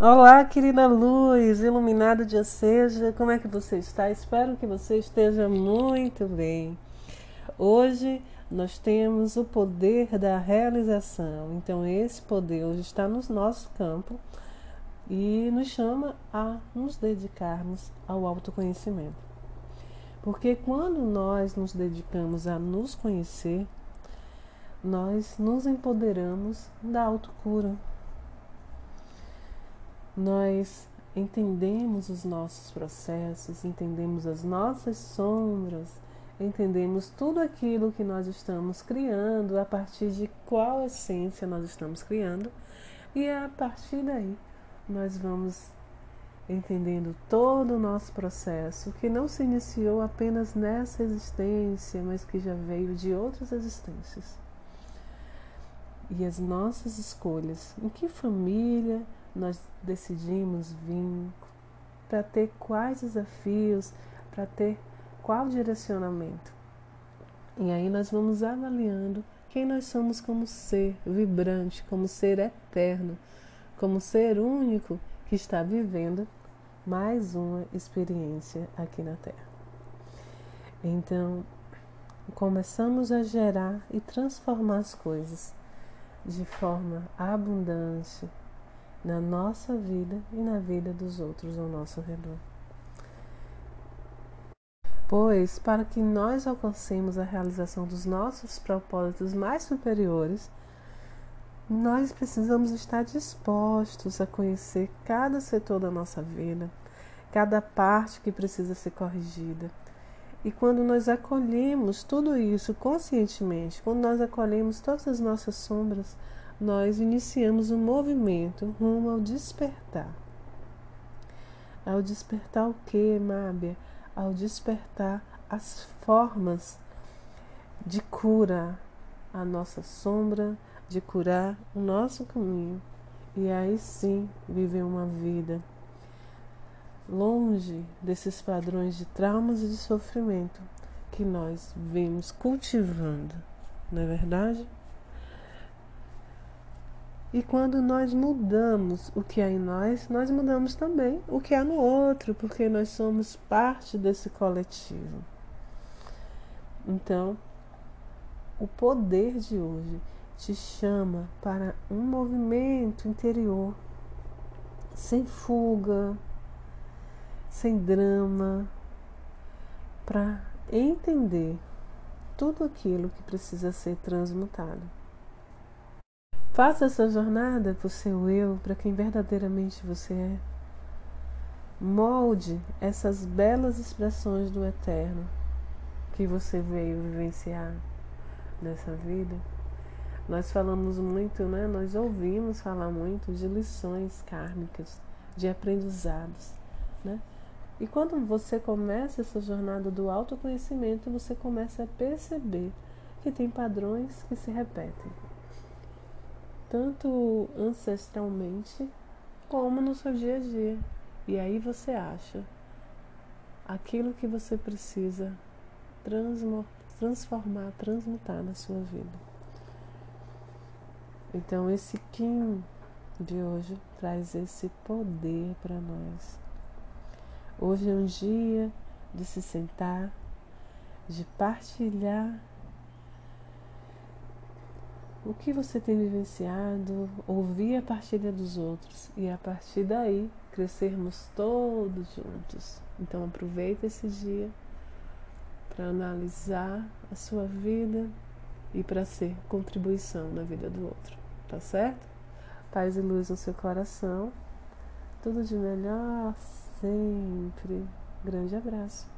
Olá, querida luz, iluminado dia seja, como é que você está? Espero que você esteja muito bem. Hoje nós temos o poder da realização, então esse poder hoje está no nosso campo e nos chama a nos dedicarmos ao autoconhecimento. Porque quando nós nos dedicamos a nos conhecer, nós nos empoderamos da autocura nós entendemos os nossos processos, entendemos as nossas sombras, entendemos tudo aquilo que nós estamos criando, a partir de qual essência nós estamos criando, e a partir daí nós vamos entendendo todo o nosso processo, que não se iniciou apenas nessa existência, mas que já veio de outras existências. E as nossas escolhas, em que família, nós decidimos vir, para ter quais desafios, para ter qual direcionamento. E aí nós vamos avaliando quem nós somos como ser vibrante, como ser eterno, como ser único que está vivendo mais uma experiência aqui na Terra. Então, começamos a gerar e transformar as coisas de forma abundante, na nossa vida e na vida dos outros ao nosso redor. Pois, para que nós alcancemos a realização dos nossos propósitos mais superiores, nós precisamos estar dispostos a conhecer cada setor da nossa vida, cada parte que precisa ser corrigida. E quando nós acolhemos tudo isso conscientemente, quando nós acolhemos todas as nossas sombras, nós iniciamos um movimento rumo ao despertar. Ao despertar o que, Mábia? Ao despertar as formas de cura a nossa sombra, de curar o nosso caminho. E aí sim viver uma vida longe desses padrões de traumas e de sofrimento que nós vemos cultivando, não é verdade? E quando nós mudamos o que há em nós, nós mudamos também o que há no outro, porque nós somos parte desse coletivo. Então, o poder de hoje te chama para um movimento interior, sem fuga, sem drama, para entender tudo aquilo que precisa ser transmutado. Faça essa jornada para o seu eu, para quem verdadeiramente você é. Molde essas belas expressões do eterno que você veio vivenciar nessa vida. Nós falamos muito, né? Nós ouvimos falar muito de lições kármicas, de aprendizados, né? E quando você começa essa jornada do autoconhecimento, você começa a perceber que tem padrões que se repetem tanto ancestralmente como no seu dia a dia. E aí você acha aquilo que você precisa transformar, transmutar na sua vida. Então esse Kim de hoje traz esse poder para nós. Hoje é um dia de se sentar, de partilhar o que você tem vivenciado, ouvir a partilha dos outros e a partir daí crescermos todos juntos. Então aproveita esse dia para analisar a sua vida e para ser contribuição na vida do outro, tá certo? Paz e luz no seu coração. Tudo de melhor sempre. Grande abraço.